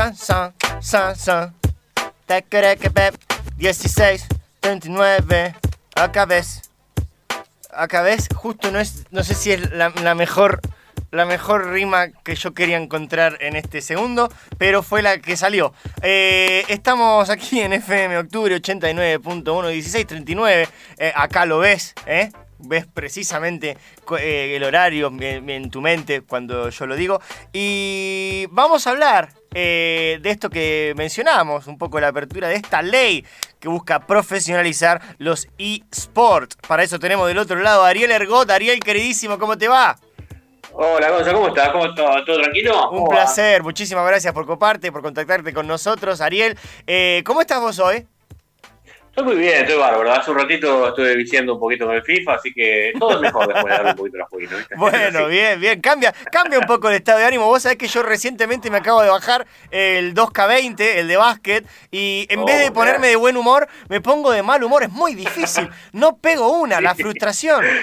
San, san, san, san. Tequerequepep, 16, 39. Acá ves. Acá ves, justo no es, no sé si es la, mejor la mejor rima que yo quería encontrar en este segundo, pero fue la que salió. Eh, estamos aquí en FM Octubre 89.1, 1639. Eh, acá lo ves, ¿eh? Ves precisamente eh, el horario en tu mente cuando yo lo digo. Y vamos a hablar eh, de esto que mencionamos, un poco la apertura de esta ley que busca profesionalizar los eSports. Para eso tenemos del otro lado a Ariel Ergot. Ariel, queridísimo, ¿cómo te va? Hola, Gonza, ¿cómo estás? ¿Cómo está? ¿Todo tranquilo? Un ¿Cómo va? placer, muchísimas gracias por coparte, por contactarte con nosotros, Ariel. Eh, ¿Cómo estás vos hoy? Estoy muy bien, estoy bárbaro. Hace un ratito estuve viciando un poquito con el FIFA, así que todo es mejor después de darle un poquito a la jueguita, ¿viste? Bueno, bien, bien. Cambia, cambia un poco el estado de ánimo. Vos sabés que yo recientemente me acabo de bajar el 2K20, el de básquet, y en Oh, vez de mirá. ponerme de buen humor, me pongo de mal humor. Es muy difícil. No pego una, la frustración.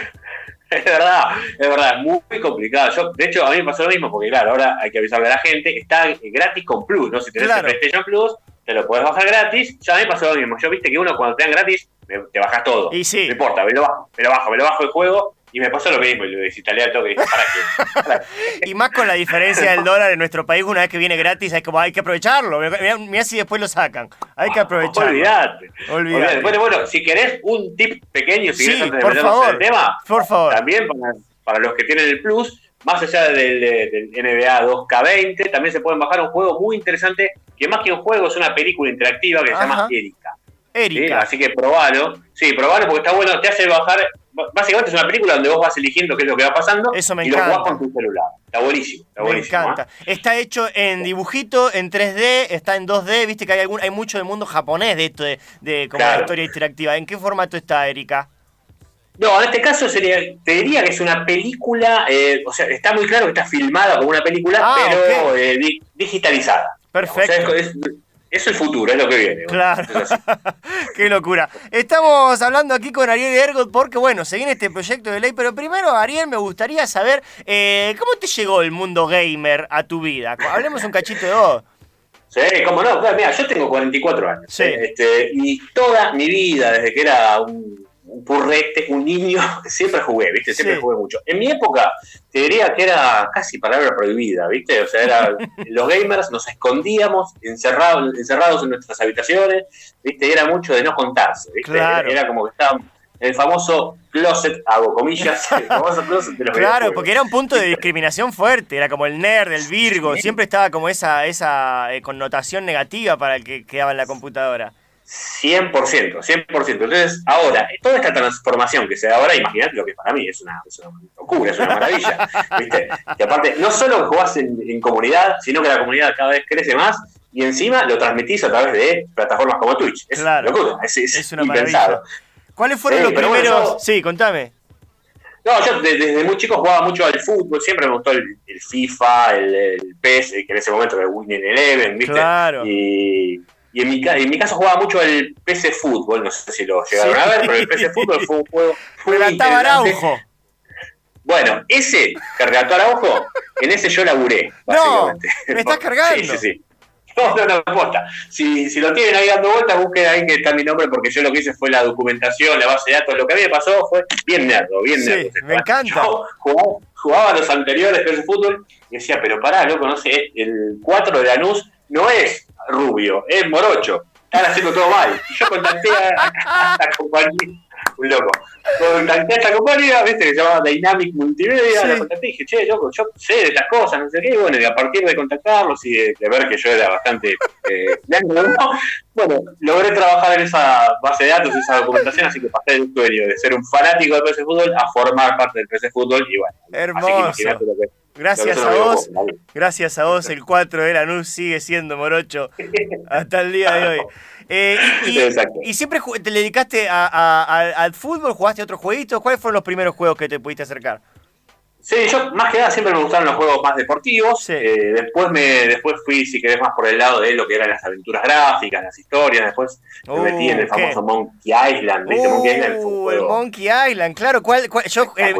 Es verdad, es verdad, es muy, muy complicado. Yo, de hecho, a mí me pasó lo mismo, porque claro, ahora hay que avisarle a la gente, está gratis con Plus, ¿no? Si tenés Claro. el PlayStation Plus, te lo podés bajar gratis. Ya a mí me pasó lo mismo. Yo viste que uno cuando te dan gratis, me- te bajas todo. Y sí. No importa, me lo bajo, me lo bajo, me lo bajo el juego, y me pasó lo mismo, y lo desinstalé al toque ¿para qué? ¿Para qué? Y más con la diferencia del dólar en nuestro país, una vez que viene gratis, hay, como, hay que aprovecharlo. Mirá, mirá si después lo sacan. Hay que aprovecharlo. Olvídate. Olvídate. Olvídate. Bueno, bueno, si querés un tip pequeño, si Sí, querés antes de por meternos favor, en el tema, por favor. también para, para los que tienen el Plus, más allá del, del NBA 2K20, también se pueden bajar un juego muy interesante, que más que un juego es una película interactiva que se llama Erika. ¿sí? Erika. Así que probalo. Sí, probalo porque está bueno, te hace bajar. Básicamente es una película donde vos vas eligiendo qué es lo que va pasando Eso me y lo encanta. jugás con tu celular. Está buenísimo. Está Me buenísimo, encanta. ¿eh? Está hecho en dibujito, en 3D, está en 2D, viste que hay algún, hay mucho del mundo japonés de esto de, de como Claro. la historia interactiva. ¿En qué formato está, Erika? No, en este caso sería, te diría que es una película, eh, o sea, está muy claro que está filmada como una película, Ah, pero eh, di- digitalizada. Perfecto. O sea, es, el futuro, es lo que viene. Claro. Qué locura. Estamos hablando aquí con Ariel Ergot porque, bueno, se viene este proyecto de ley, pero primero, Ariel, me gustaría saber eh, cómo te llegó el mundo gamer a tu vida. Hablemos un cachito de vos. Sí, cómo no. Mira, yo tengo 44 años. Sí. eh, este, y toda mi vida, desde que era un, un purrete, un niño, siempre jugué, ¿viste? Siempre Sí. jugué mucho. En mi época, te diría que era casi palabra prohibida, ¿viste? O sea, era, los gamers nos escondíamos encerrados, encerrados en nuestras habitaciones, ¿viste? Era mucho de no contarse, ¿viste? Claro. Era, era como que estábamos el famoso closet, hago comillas, el famoso closet de los Claro, porque era un punto de discriminación fuerte, era como el nerd, el virgo, siempre estaba como esa, esa eh, connotación negativa para el que quedaba en la computadora. 100%, 100%. Entonces, ahora, toda esta transformación que se da ahora, imagínate lo que para mí es una, es una locura, es una maravilla. ¿viste? Que aparte, no solo jugás en, en comunidad, sino que la comunidad cada vez crece más y encima lo transmitís a través de plataformas como Twitch. Es Claro. una locura, es, es Es una impensado. maravilla. ¿Cuáles fueron Sí, los bueno, primeros? yo- Sí, contame. No, yo de- desde muy chico jugaba mucho al fútbol, siempre me gustó el, el FIFA, el, el PES, que en ese momento era el Winning Eleven, ¿viste? Claro. Y, y en, mi, en mi caso jugaba mucho el PC Fútbol, no sé si lo llegaron Sí. a ver, pero el PC Fútbol fue un juego muy Relataba. Araujo. Bueno, ese que relató Araujo, en ese yo laburé, No, básicamente. ¿me estás cargando? Sí, sí, sí. No, no, no, posta. Si, si lo tienen ahí dando vueltas, busquen ahí que está mi nombre, porque yo lo que hice fue la documentación, la base de datos. Lo que a mí me pasó fue bien nerdo, bien Sí, nerdo. me encanta. Yo jugaba, los anteriores es fútbol y decía, pero pará, loco, no sé, el 4 de Lanús no es rubio, es morocho. Están haciendo todo mal. Y yo contacté a, a la compañía, un loco. Contacté a esta compañía, viste, que se llama Dynamic Multimedia, Sí. la contacté y dije, che, loco, yo sé de estas cosas, no sé qué, y bueno, y a partir de contactarlos y de, de ver que yo era bastante eh, bueno, logré trabajar en esa base de datos, esa documentación, así que pasé del sueño de ser un fanático del PC Fútbol a formar parte del PC Fútbol y bueno, Hermoso. así que Gracias a vos, gracias a vos, el 4 de Lanús sigue siendo morocho hasta el día de hoy. Eh, y, y- Exacto. y siempre te dedicaste a- a- a- al fútbol? ¿Jugaste a otros jueguitos? ¿Cuáles fueron los primeros juegos que te pudiste acercar? Sí, yo más que nada siempre me gustaron los juegos más deportivos. Sí. Eh, después me después fui, si querés, más por el lado de lo que eran las aventuras gráficas, las historias. Después me Uh, metí en el ¿qué? famoso Monkey Island. ¿viste? Monkey Island fue un Uh, el juego Monkey Island, claro. ¿cuál, cuál- yo, eh,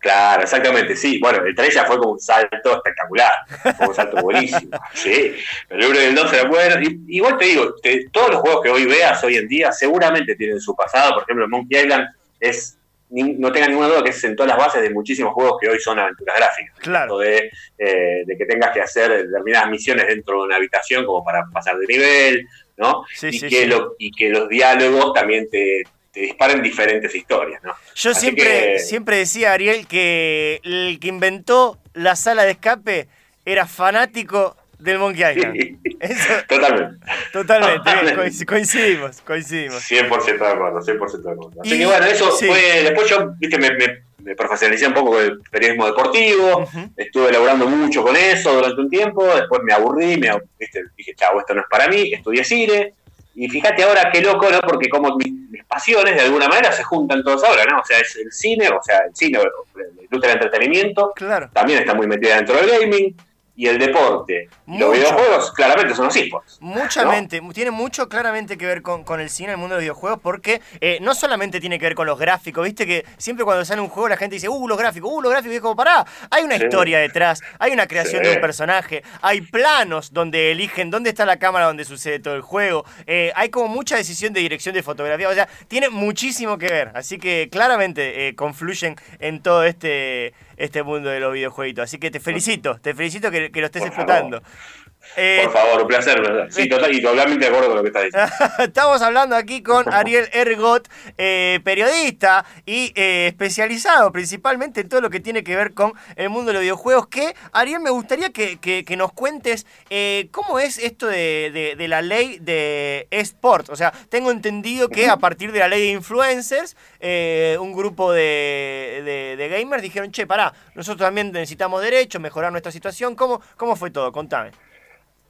Claro, exactamente, sí. Bueno, el 3 ya fue como un salto espectacular, fue un salto buenísimo. Sí, pero el 1 y el 2 era bueno. Y, igual te digo, todos los juegos que hoy veas hoy en día seguramente tienen su pasado. Por ejemplo, Monkey Island es, no tenga ninguna duda que es en todas las bases de muchísimos juegos que hoy son aventuras gráficas. Claro. De, eh, de que tengas que hacer determinadas misiones dentro de una habitación como para pasar de nivel, ¿no? Sí, y, sí, que sí. Lo, y que los diálogos también te te disparen diferentes historias, ¿no? Yo Así siempre, que- siempre decía, Ariel, que el que inventó la sala de escape era fanático del Monkey Island. Sí. Eso, Totalmente. totalmente, coinc- coincidimos, coincidimos. 100% de acuerdo, 100% de acuerdo. Así Y- que bueno, eso sí. fue. Después yo, viste, me, me- me profesionalicé un poco con el periodismo deportivo, estuve laburando mucho con eso durante un tiempo, después me aburrí, me, viste, dije, chavo, esto no es para mí, estudié cine. Y fíjate ahora qué loco, ¿no? Porque como mis, mis pasiones de alguna manera se juntan todos ahora, ¿no? O sea, es el cine, o sea, el cine, la industria del entretenimiento, Claro. también está muy metida dentro del gaming, y el deporte. Y los videojuegos, claramente, son los esports. Mucha ¿no? mente, tiene mucho claramente que ver con, con el cine, el mundo de los videojuegos, porque eh, no solamente tiene que ver con los gráficos, viste que siempre cuando sale un juego la gente dice, uh, los gráficos, uh, los gráficos, y es como, pará, hay una Sí. historia detrás, hay una creación Sí. de un personaje, hay planos donde eligen dónde está la cámara donde sucede todo el juego, eh, hay como mucha decisión de dirección de fotografía, o sea, tiene muchísimo que ver, así que claramente eh, confluyen en todo este, este mundo de los videojueguitos, así que te felicito, te felicito que, que lo estés Por explotando. Eh, Por favor, un placer. Sí, total, y totalmente de acuerdo con lo que estás diciendo. Estamos hablando aquí con Ariel Ergot, eh, periodista y eh, especializado principalmente en todo lo que tiene que ver con el mundo de los videojuegos. Que, Ariel, me gustaría que, que- que nos cuentes cómo es esto de, de- de la ley de eSport. O sea, tengo entendido que a partir de la ley de influencers, un grupo de gamers dijeron, che, pará, nosotros también necesitamos derechos, mejorar nuestra situación. ¿Cómo, cómo fue todo? Contame.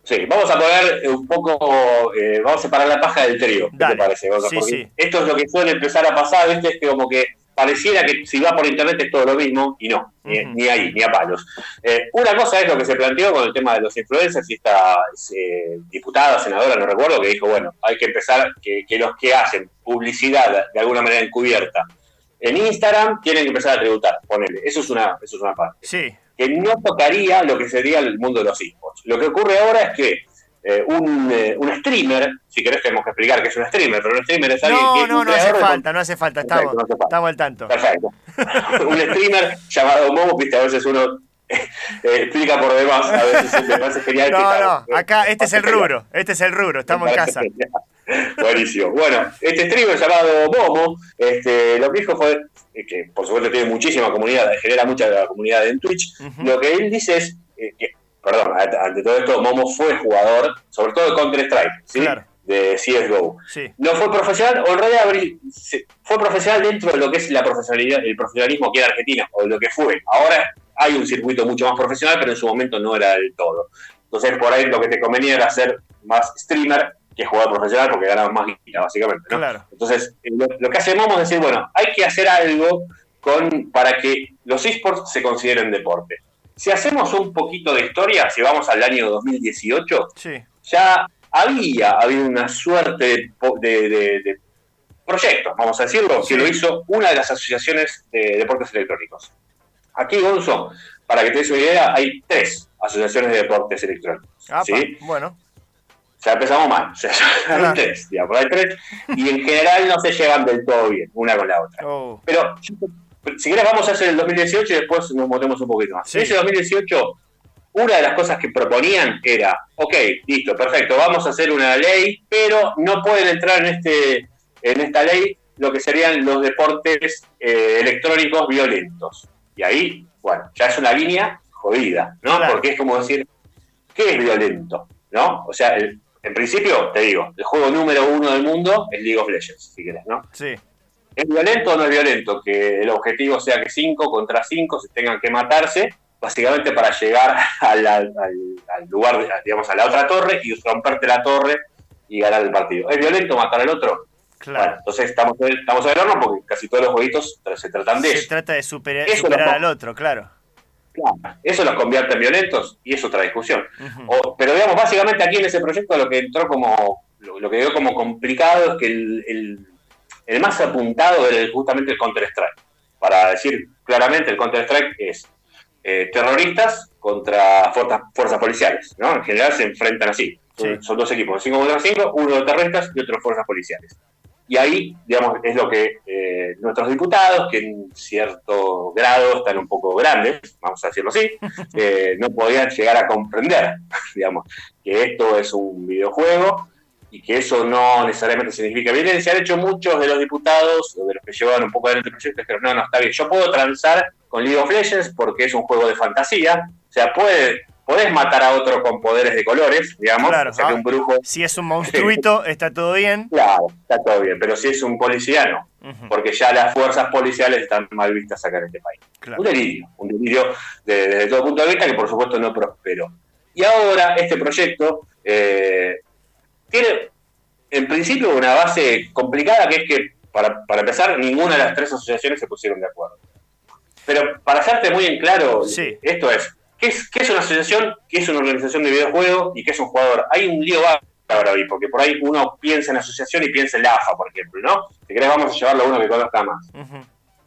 Sí, vamos a poner un poco, eh, vamos a separar la paja del trigo. ¿Qué Dale. te parece? Sí, sí. Esto es lo que suele empezar a pasar, ¿viste? Es que como que pareciera que si va por internet es todo lo mismo, y no, ni, ahí, ni a palos. Eh, una cosa es lo que se planteó con el tema de los influencers y esta eh, diputada, senadora, no recuerdo, que dijo, bueno, hay que empezar, que, que los que hacen publicidad de alguna manera encubierta en Instagram tienen que empezar a tributar, ponele. Eso es una, eso es una parte Sí, que no tocaría lo que sería el mundo de los esports. Lo que ocurre ahora es que eh, un, eh, un streamer, si querés tenemos que explicar que es un streamer, pero un streamer es alguien que... no, es no, no hace falta, no hace falta, Perfecto, estamos, no hace falta. estamos al tanto. Perfecto. un streamer llamado Momo, viste, a veces uno explica por demás, a veces me parece genial. que No, tal, no, acá este es el rubro, este es el rubro, estamos en casa. genial. Buenísimo. Bueno, este streamer llamado Momo, este, lo que dijo fue eh, que por supuesto tiene muchísima comunidad, genera mucha de comunidad en Twitch. Lo que él dice es eh, que, perdón, ante todo esto, Momo fue jugador, sobre todo de Counter-Strike, ¿sí? Claro. de CSGO. Sí, No fue profesional, o en realidad fue profesional dentro de lo que es la profesionalidad, el profesionalismo aquí en Argentina, o lo que fue. Ahora hay un circuito mucho más profesional, pero en su momento no era del todo. Entonces, por ahí lo que te convenía era ser más streamer que jugador profesional, porque ganabas más guita, básicamente. ¿no? claro. Entonces, eh, lo, lo que hacemos es decir, bueno, hay que hacer algo con, para que los esports se consideren deporte. Si hacemos un poquito de historia, si vamos al año 2018, Sí, ya había habido una suerte de, po- de- de- de proyectos, vamos a decirlo, Sí. que lo hizo una de las asociaciones de deportes electrónicos. Aquí, Gonzo, para que te des una idea, hay tres asociaciones de deportes electrónicos. Apa, ¿sí? bueno, Ya empezamos mal, o sea, hay tres, digamos, hay tres, y en general no se llevan del todo bien, una con la otra. oh, Pero si querés vamos a hacer el 2018 y después nos metemos un poquito más. Sí. En ese 2018, una de las cosas que proponían era, ok, listo, perfecto, vamos a hacer una ley, pero no pueden entrar en este en esta ley lo que serían los deportes eh, electrónicos violentos. Y ahí, bueno, ya es una línea jodida, ¿no? Claro. Porque es como decir, ¿qué es violento? ¿No? O sea, el- en principio, te digo, el juego número uno del mundo es League of Legends, si querés, ¿no? sí, ¿Es violento o no es violento? Que el objetivo sea que 5 contra 5 se tengan que matarse, básicamente para llegar a la- al, al lugar, digamos, a la otra torre y romperte la torre y ganar el partido. ¿Es violento matar al otro? Bueno, claro. entonces estamos, estamos en el horno porque casi todos los jueguitos se tratan de Se eso. trata de superar, superar al otro, claro. Claro, Eso los convierte en violentos y es otra discusión. O- pero digamos, básicamente aquí en ese proyecto lo que entró como, lo, lo que quedó como complicado es que el, el- el más apuntado era justamente el Counter-Strike. Para decir claramente el Counter-Strike es eh, terroristas contra fuerzas, fuerzas policiales, ¿no? En general se enfrentan así. Son, dos equipos, 5 contra 5, uno de terroristas y otro de fuerzas policiales. Y ahí, digamos, es lo que eh, nuestros diputados, que en cierto grado están un poco grandes, vamos a decirlo así, eh, no podían llegar a comprender, digamos, que esto es un videojuego y que eso no necesariamente significa violencia. De hecho, muchos de los diputados, de los que llevaban un poco adelante el proyecto, dijeron, no, no, está bien, yo puedo transar con League of Legends porque es un juego de fantasía, o sea, puede podés matar a otro con poderes de colores, digamos. Claro, o un brujo. Si es un monstruito, está todo bien. Claro, está todo bien. Pero si es un policía, no. Porque ya las fuerzas policiales están mal vistas acá en este país. Un delirio, un delirio desde todo punto de vista que por supuesto no prosperó. Y ahora este proyecto eh, tiene en principio una base complicada que es que, para, para empezar, ninguna de las tres asociaciones se pusieron de acuerdo. Pero para hacerte muy en claro, esto es, ¿Qué es, una asociación? ¿Qué es una organización de videojuegos? ¿Y qué es un jugador? Hay un lío ahora hoy, porque por ahí uno piensa en asociación y piensa en la AFA, por ejemplo, ¿no? Si querés vamos a llevarlo a uno que conozca más.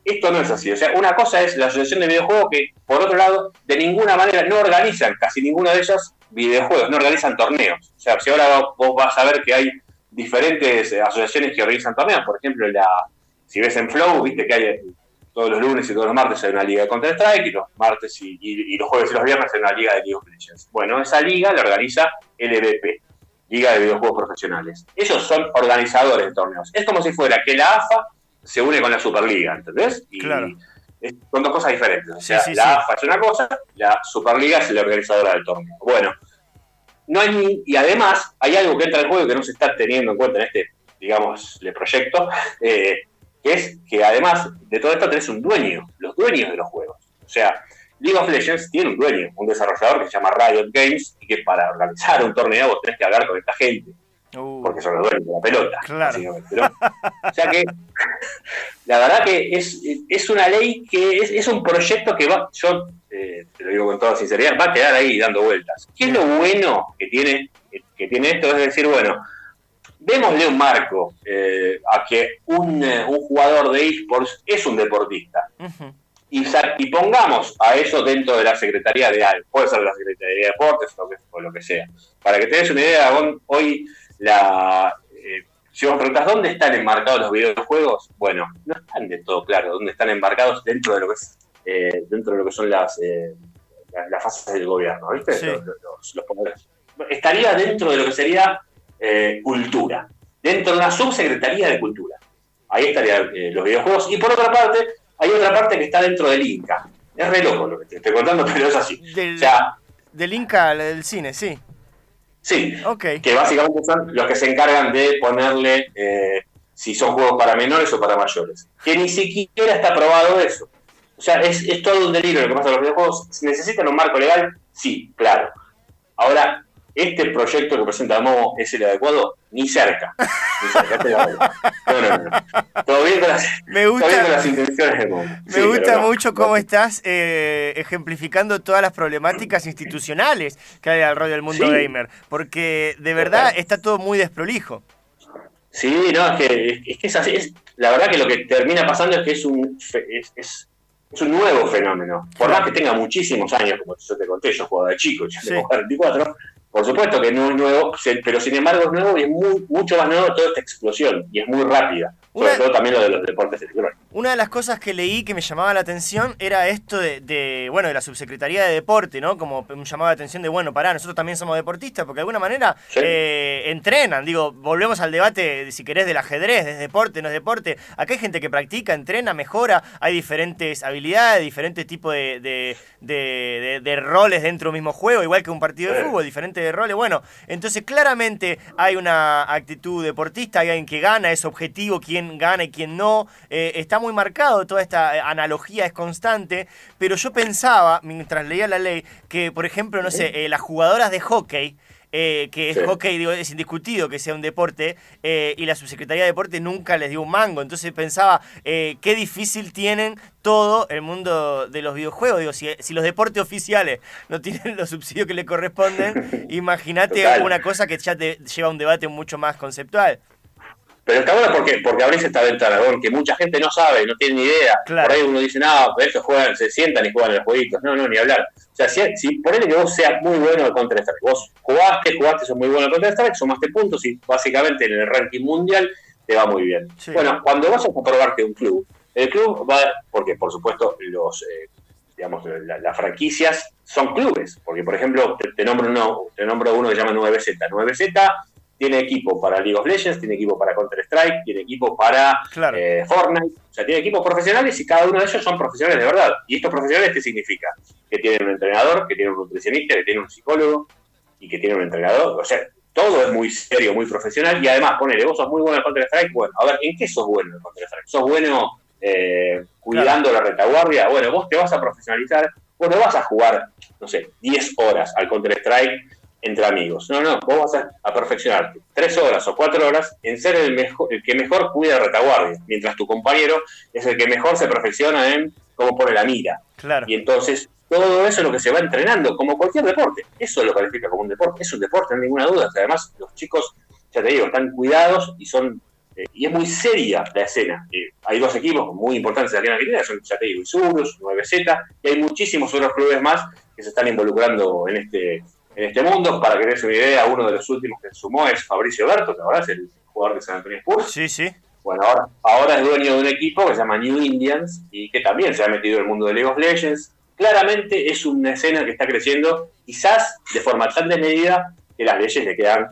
Esto no es así. O sea, una cosa es la asociación de videojuegos que, por otro lado, de ninguna manera no organizan, casi ninguna de ellas, videojuegos, no organizan torneos. O sea, si ahora vos vas a ver que hay diferentes asociaciones que organizan torneos, por ejemplo, la si ves en Flow, viste que hay todos los lunes y todos los martes hay una liga de Counter-Strike y los martes y, los jueves y los viernes hay una liga de League of Legends. Bueno, esa liga la organiza LVP, Liga de Videojuegos Profesionales. Ellos son organizadores de torneos. Es como si fuera que la AFA se une con la Superliga, ¿entendés? Y claro. son dos cosas diferentes. O sea, la AFA es una cosa, la Superliga es la organizadora del torneo. Bueno, no hay y además hay algo que entra en juego que no se está teniendo en cuenta en este, digamos, el proyecto. Eh, es que además de todo esto tenés un dueño, los dueños de los juegos. O sea, League of Legends tiene un dueño, un desarrollador que se llama Riot Games, y que para organizar un torneo vos tenés que hablar con esta gente. Uh. porque son los dueños de la pelota, claro. o sea que, la verdad que es, es una ley que es, un proyecto que va, yo eh, te lo digo con toda sinceridad, va a quedar ahí dando vueltas. ¿Qué es lo bueno que tiene, que tiene esto? Es decir, bueno, démosle un marco eh, a que un, eh, un, jugador de esports es un deportista. y, y, pongamos a eso dentro de la Secretaría de algo, puede ser la Secretaría de Deportes o, o lo que sea. Para que tengas una idea, hoy la, eh, si vos preguntas dónde están enmarcados los videojuegos, bueno, no están de todo claro, dónde están embarcados dentro de lo que es dentro de lo que son las, las, fases del gobierno, ¿viste? Estaría dentro de lo que sería eh, cultura, dentro de una subsecretaría de cultura. Ahí estarían eh, los videojuegos. Y por otra parte, hay otra parte que está dentro del Inca. Es re loco lo que te estoy contando, pero es así. Del, del Inca, del cine, sí. Sí, okay. que básicamente son los que se encargan de ponerle eh, si son juegos para menores o para mayores. Que ni siquiera está aprobado eso. O sea, es, es todo un delirio lo que pasa con los videojuegos. ¿Necesitan un marco legal? Sí, claro. Ahora, este proyecto que presenta Momo es el adecuado, ni cerca. Ni cerca no, no, no. Todo bien con las, me gusta, las intenciones de Momo. Me gusta mucho cómo estás eh, ejemplificando todas las problemáticas institucionales que hay alrededor del mundo gamer, porque de verdad está todo muy desprolijo. Sí, no, es que es, que es así. Es, la verdad que lo que termina pasando es que es un, es, es, es un nuevo fenómeno. Por más que tenga muchísimos años, como yo te conté, yo jugaba de chico, yo tengo 44, por supuesto que no es nuevo, pero sin embargo es nuevo y es mucho más nuevo toda esta explosión y es muy rápida. Sobre todo también lo de los deportes electrónicos. Una de las cosas que leí que me llamaba la atención era esto de, bueno, de la subsecretaría de deporte, ¿no? Como me llamaba la atención de, bueno, pará, nosotros también somos deportistas, porque de alguna manera eh, entrenan. Digo, volvemos al debate, si querés, del ajedrez, ¿es deporte, no es deporte? Acá hay gente que practica, entrena, mejora, hay diferentes habilidades, diferentes tipos de, de, roles dentro del mismo juego, igual que un partido de fútbol, diferentes roles. Bueno, entonces claramente hay una actitud deportista, hay alguien que gana, es objetivo, quién gana y quién no. Eh, está muy marcado, toda esta eh, analogía es constante, pero yo pensaba, mientras leía la ley, que por ejemplo, no sé, eh, las jugadoras de hockey, que es hockey, digo, es indiscutido que sea un deporte, y la subsecretaría de deporte nunca les dio un mango. Entonces pensaba, qué difícil tienen todo el mundo de los videojuegos. Digo, si, si, los deportes oficiales no tienen los subsidios que le corresponden, imagínate una cosa que ya te lleva a un debate mucho más conceptual. Pero está bueno porque, porque abrís esta ventana, que mucha gente no sabe, no tiene ni idea. Por ahí uno dice, no, estos juegan, se sientan y juegan los jueguitos. No, no, ni hablar. O sea, si, si ponele que vos seas muy bueno en Counter-Strike, vos jugaste, jugaste, sos muy bueno en Counter-Strike, sumaste puntos y básicamente en el ranking mundial te va muy bien. Bueno, cuando vas a comprobarte un club, el club va, porque por supuesto los, eh, digamos, las franquicias son clubes, porque por ejemplo, te, nombro uno, te nombro uno que se llama 9Z. 9Z tiene equipo para League of Legends, tiene equipo para Counter-Strike, tiene equipo para eh, Fortnite, o sea, tiene equipos profesionales y cada uno de ellos son profesionales de verdad. ¿Y estos profesionales qué significa? Que tienen un entrenador, que tienen un nutricionista, que tienen un psicólogo y que tienen un entrenador. O sea, todo es muy serio, muy profesional y además, ponele, vos sos muy bueno en Counter-Strike, bueno, a ver, ¿en qué sos bueno en Counter-Strike? ¿Sos bueno eh, cuidando la retaguardia? Bueno, vos te vas a profesionalizar, vos no vas a jugar, no sé, 10 horas al Counter-Strike entre amigos. No, no, vos vas a, perfeccionarte tres horas o cuatro horas en ser el, mejor, el que mejor cuida retaguardia, mientras tu compañero es el que mejor se perfecciona en cómo pone la mira. Claro. Y entonces todo eso es lo que se va entrenando, como cualquier deporte. Eso lo califica como un deporte. Es un deporte, no hay ninguna duda. Además, los chicos, ya te digo, están cuidados y son eh, y es muy seria la escena. Eh, hay dos equipos muy importantes aquí en Argentina, son, ya te digo, Isurus, 9Z, y hay muchísimos otros clubes más que se están involucrando en este, en este mundo. Para que des una idea, uno de los últimos que se sumó es Fabricio Berto, que ahora es el jugador de San Antonio Spurs. Sí, sí. Bueno, ahora, ahora es dueño de un equipo que se llama New Indians y que también se ha metido en el mundo de League of Legends claramente es una escena que está creciendo, quizás de forma tan desmedida que las leyes le quedan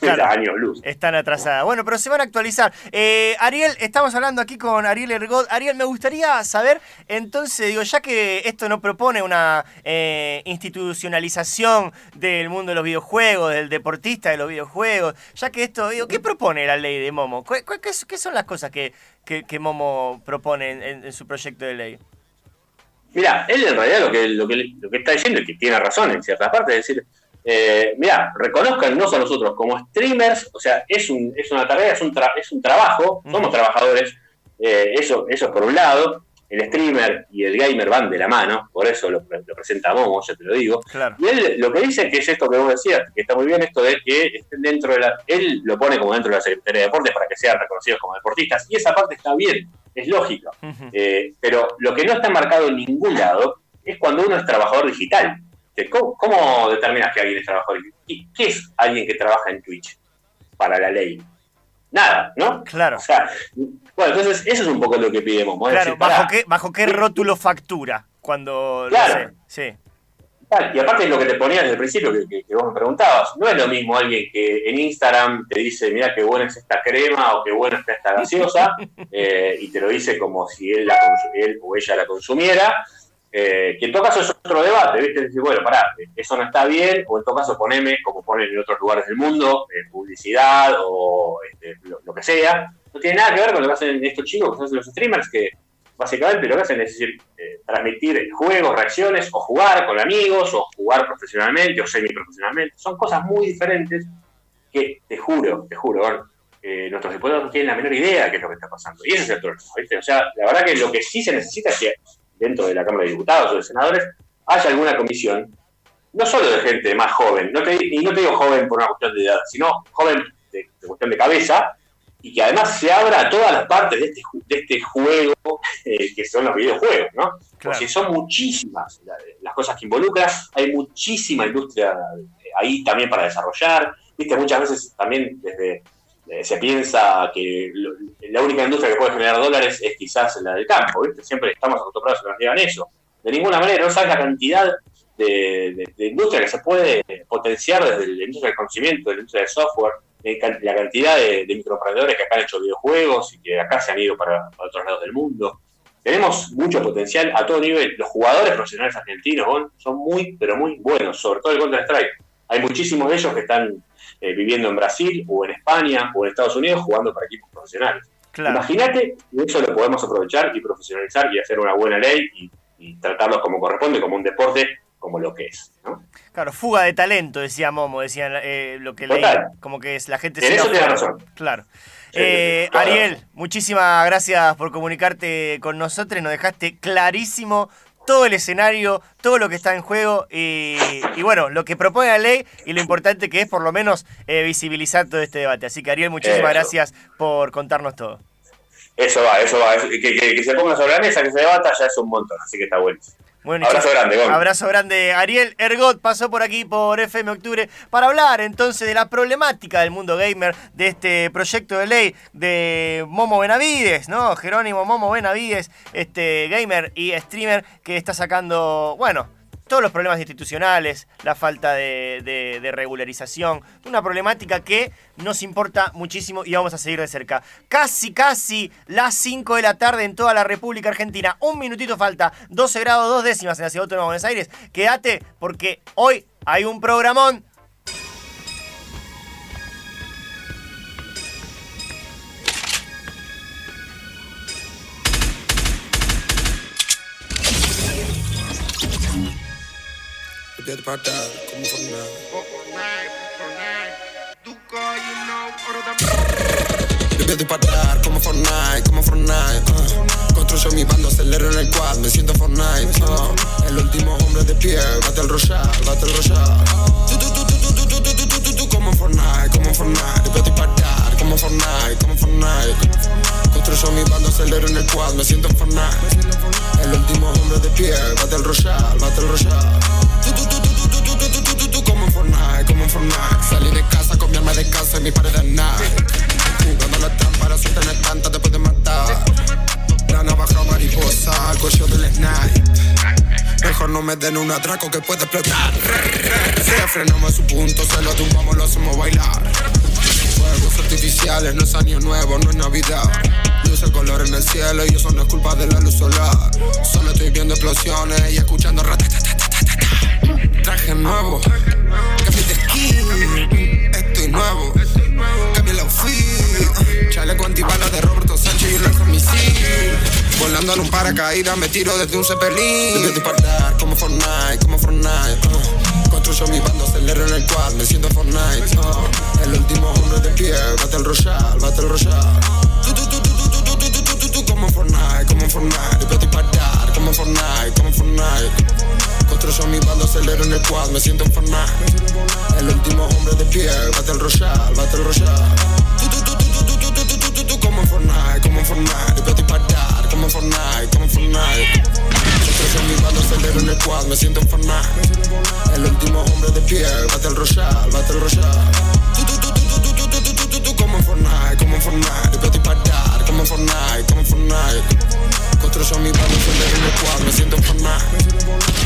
años luz. Están atrasadas. Bueno, pero se van a actualizar. Eh, Ariel, estamos hablando aquí con Ariel Ergot. Ariel, me gustaría saber, entonces, digo, ya que esto no propone una eh, institucionalización del mundo de los videojuegos, del deportista de los videojuegos, ya que esto, digo, ¿qué propone la ley de Momo? ¿Qué, son las cosas que, que, Momo propone en su proyecto de ley? Mira, él en realidad lo que, lo que, lo que está diciendo es que tiene razón en ciertas partes, es decir, eh, mira, reconozcannos a nosotros como streamers, o sea, es, un, es una tarea, es un, es un trabajo, somos trabajadores, eh, eso, eso por un lado, el streamer y el gamer van de la mano, por eso lo, lo presenta Momo, ya te lo digo. Y él lo que dice que es esto que vos decías, que está muy bien esto de que estén dentro de la. Él lo pone como dentro de la Secretaría de Deportes para que sean reconocidos como deportistas, y esa parte está bien es lógica. Eh, pero lo que no está marcado en ningún lado es cuando uno es trabajador digital. ¿Cómo, determinas que alguien es trabajador digital? ¿Qué es alguien que trabaja en Twitch para la ley? Nada, ¿no? Claro. bueno, entonces eso es un poco lo que pidemos. Claro, ¿bajo, qué, ¿bajo qué rótulo factura? Cuando claro. sí. Y aparte es lo que te ponía desde el principio, que, vos me preguntabas, no es lo mismo alguien que en Instagram te dice, mira qué buena es esta crema o qué buena está esta gaseosa, eh, y te lo dice como si él, la él o ella la consumiera, eh, que en todo caso es otro debate, ¿viste? Decir, bueno, pará, eso no está bien, o en todo caso poneme, como ponen en otros lugares del mundo, eh, publicidad o este, lo, que sea. No tiene nada que ver con lo que hacen estos chicos, que son los streamers, que básicamente lo que hacen es decir, eh, transmitir juegos, reacciones, o jugar con amigos, o jugar profesionalmente, o semi-profesionalmente. Son cosas muy diferentes que, te juro, te juro, eh, nuestros diputados no tienen la menor idea de qué es lo que está pasando. Y ese es el problema, ¿viste? O sea, la verdad que lo que sí se necesita es que dentro de la Cámara de Diputados o de Senadores haya alguna comisión, no solo de gente más joven, no te, y no te digo joven por una cuestión de edad, sino joven de cuestión de cabeza, y que además se abra a todas las partes de este, de este juego eh, que son los videojuegos, ¿no? Porque son muchísimas las cosas que involucran, hay muchísima industria ahí también para desarrollar, viste, muchas veces también desde eh, se piensa que la única industria que puede generar dólares es quizás la del campo. Siempre estamos acostumbrados a que nos digan eso. De ninguna manera, no sabes la cantidad de, industria que se puede potenciar desde la industria del conocimiento, de la industria del software, la cantidad de, de microemprendedores que acá han hecho videojuegos y que acá se han ido para, otros lados del mundo. Tenemos mucho potencial a todo nivel. Los jugadores profesionales argentinos son muy, pero muy buenos, sobre todo el Counter-Strike. Hay muchísimos de ellos que están eh, viviendo en Brasil o en España o en Estados Unidos jugando para equipos profesionales. Imagínate que eso lo podemos aprovechar y profesionalizar y hacer una buena ley y, y tratarlos como corresponde, como un deporte como lo que es. ¿no? Claro, fuga de talento, decía Momo, decían eh, lo que leí, como que es la gente... En eso tiene razón. Claro. Eh, Ariel, muchísimas gracias por comunicarte con nosotros, nos dejaste clarísimo todo el escenario, todo lo que está en juego y, bueno, lo que propone la ley y lo importante que es por lo menos eh, visibilizar todo este debate. Así que Ariel, muchísimas gracias por contarnos todo. Eso va, eso va. Que, se ponga sobre la mesa, que se debata, ya es un montón, así que está buenísimo. Bueno, abrazo grande, Abrazo grande. Ariel Ergot pasó por aquí por FM Octubre para hablar entonces de la problemática del mundo gamer, de este proyecto de ley de Momo Benavides, ¿no? Jerónimo Momo Benavides, este gamer y streamer que está sacando, bueno, todos los problemas institucionales, la falta de, regularización, una problemática que nos importa muchísimo y vamos a seguir de cerca. Casi, casi las 5 de la tarde en toda la República Argentina. Un minutito falta, 12 grados 2 décimas en la Ciudad Autónoma de Buenos Aires. Quédate porque hoy hay un programón Dead Party, como Fortnite. Yo parar como Fortnite, como Fortnite. Uh. Construyo mi bando, acelero en el quad, me siento Fortnite. Uh. El último hombre de pie, Battle Royale, Battle Royale. Tú, tú, tú, tú, tú, tú, tú, tú, tú, tú, como Fortnite, como Fortnite. Yo parar como Fortnite, como Fortnite. Construyo mi bando, acelero en el quad, me siento Fortnite. El último hombre de pie, Battle Royale, Battle Royale. Salí de casa con mi arma de casa y mi pared de nada. Jugando la trampa, la tanta, te puede matar. La navaja mariposa, cuello del snipe. Mejor no me den un atraco que puede explotar. Se frenamos a su punto, se lo tumbamos, lo hacemos bailar. Fuegos artificiales, no es año nuevo, no es Navidad. Luz el color en el cielo y eso no es culpa de la luz solar. Solo estoy viendo explosiones y escuchando Traje nuevo, cambio de skin, estoy nuevo. Cambio el outfit, chaleco antibala de Roberto Sánchez y lanzo misil. Volando en un paracaídas, me tiro desde un cepelín. Desde disparar como Fortnite, como Fortnite. Uh. Construyo mi bando, acelero en el quad, me siento Fortnite. Uh. El último hombre de pie, Battle Royale, Battle Royale. Como Fortnite, como Fortnite. Desde disparar como Fortnite, como Fortnite. Construyo mi bando, acelero en el quad, me siento en Fortnite. El último hombre de pie, Battle Royale, Battle Royale. Tú, tú, tú, tú, tú, tú, tú, tú, tú, tú, como Fortnite, como Fortnite. Vete parar, como Fortnite, como Fortnite. Construyo mi bando, acelero en el quad, me siento en Fortnite. El último hombre de pie, Battle Royale, Battle Royale. Tú, tú, tú, tú, tú, tú, tú, tú, tú, tú, como Fortnite, como Fortnite. Vete parar, como Fortnite, como Fortnite. Construyo mi acelero en el quad, me siento en Fortnite.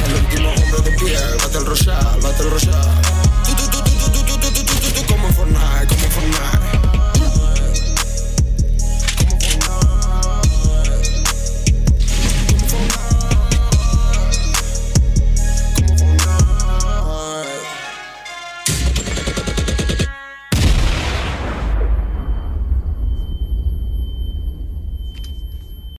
El último hombre de pie, Battle Royale, Battle Royale